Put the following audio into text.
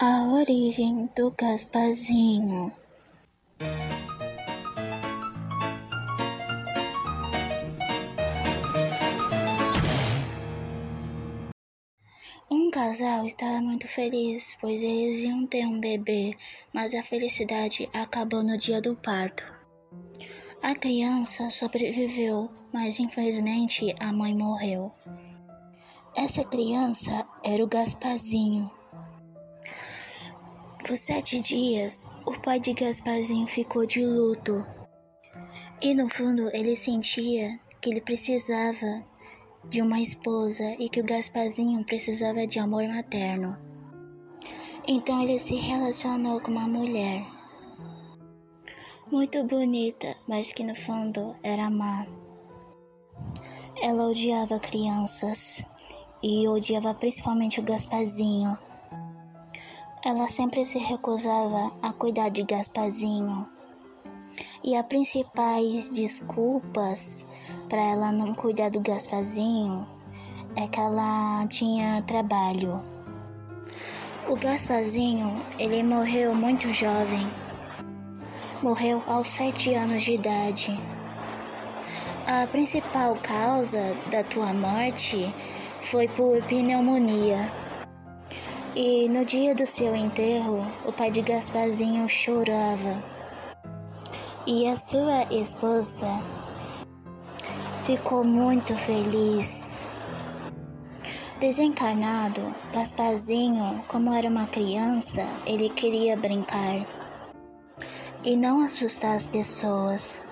A origem do Gasparzinho. Um casal estava muito feliz, pois eles iam ter um bebê, mas a felicidade acabou no dia do parto. A criança sobreviveu, mas infelizmente a mãe morreu. Essa criança era o Gasparzinho. Por sete dias, o pai de Gasparzinho ficou de luto. E no fundo ele sentia que ele precisava de uma esposa e que o Gasparzinho precisava de amor materno. Então ele se relacionou com uma mulher muito bonita, mas que no fundo era má. Ela odiava crianças e odiava principalmente o Gasparzinho. Ela sempre se recusava a cuidar de Gasparzinho. E as principais desculpas para ela não cuidar do Gasparzinho é que ela tinha trabalho. O Gasparzinho, ele morreu muito jovem. Morreu aos sete anos de idade. A principal causa da tua morte foi por pneumonia. E no dia do seu enterro, o pai de Gasparzinho chorava. E a sua esposa ficou muito feliz. Desencarnado, Gasparzinho, como era uma criança, ele queria brincar e não assustar as pessoas.